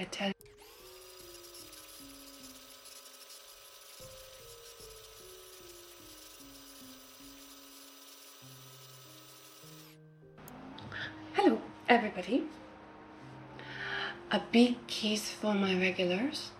I tell Hello, everybody. A big kiss for my regulars.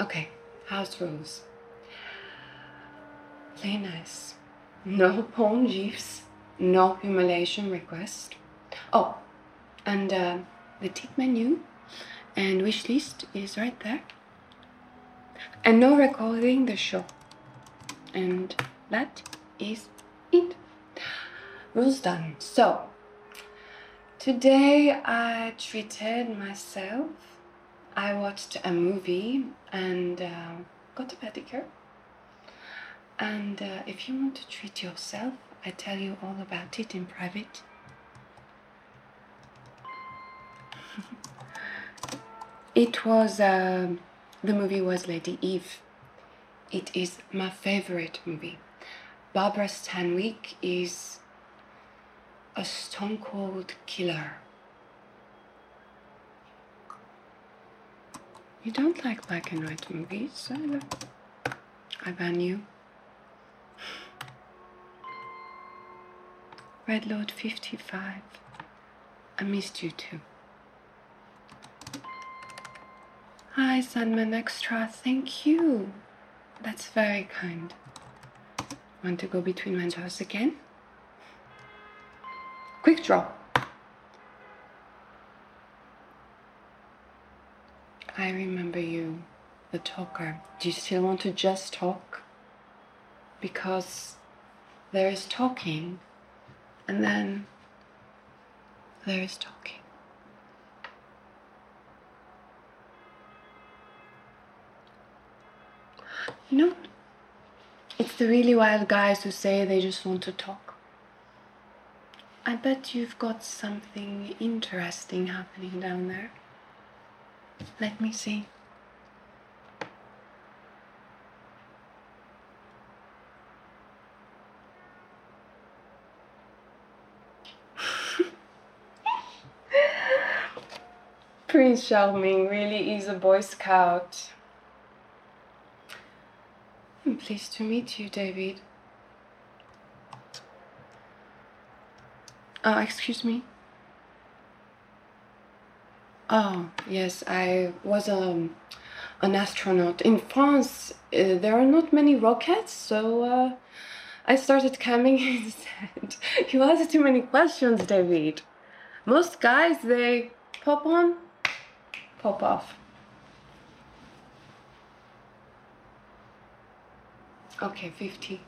Okay, house rules. Play nice. No porn gifs. No humiliation request. Oh, and uh, the tip menu and wish list is right there. And no recording the show. And that is it. Rules done. So, today I treated myself. I watched a movie and uh, got a pedicure. And uh, if you want to treat yourself, I tell you all about it in private. It was, uh, the movie was Lady Eve. It is my favorite movie. Barbara Stanwyck is a stone cold killer. You don't like black and white movies, so I ban you. Red Lord 55. I missed you too. Hi, Sandman Extra. Thank you. That's very kind. Want to go between my jaws again? Quick draw. I remember you, the talker. Do you still want to just talk? Because there is talking, and then there is talking. Know, it's the really wild guys who say they just want to talk. I bet you've got something interesting happening down there. Let me see. Prince Charming really is a Boy Scout. I'm pleased to meet you, David. Oh, excuse me. Oh, yes, I was um, an astronaut. In France, uh, there are not many rockets, so uh, I started coming instead. you asked too many questions, David. Most guys, they pop on, pop off. Okay, 50.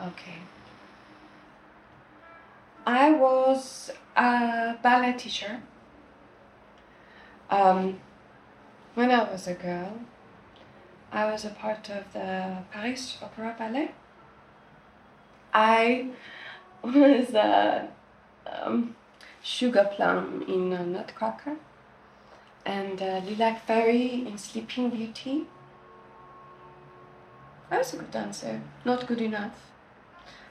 Okay. I was a ballet teacher. Um, when I was a girl, I was a part of the Paris Opera Ballet. I was a um, sugar plum in Nutcracker and Lilac Fairy in Sleeping Beauty. I was a good dancer, not good enough.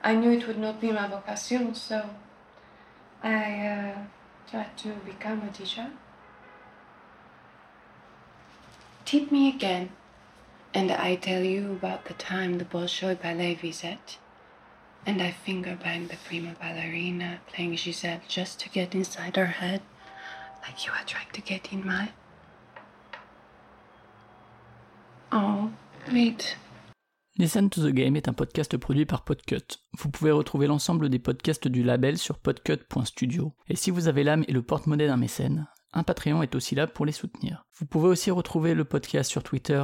I knew it would not be my vocation, so I uh, tried to become a teacher. Tip me again, and I tell you about the time the Bolshoi Ballet visit, and I finger banged the prima ballerina playing Giselle just to get inside her head, like you are trying to get in mine. Oh, wait. Listen to the Game est un podcast produit par Podcut. Vous pouvez retrouver l'ensemble des podcasts du label sur podcut.studio. Et si vous avez l'âme et le porte-monnaie d'un mécène, un Patreon est aussi là pour les soutenir. Vous pouvez aussi retrouver le podcast sur Twitter,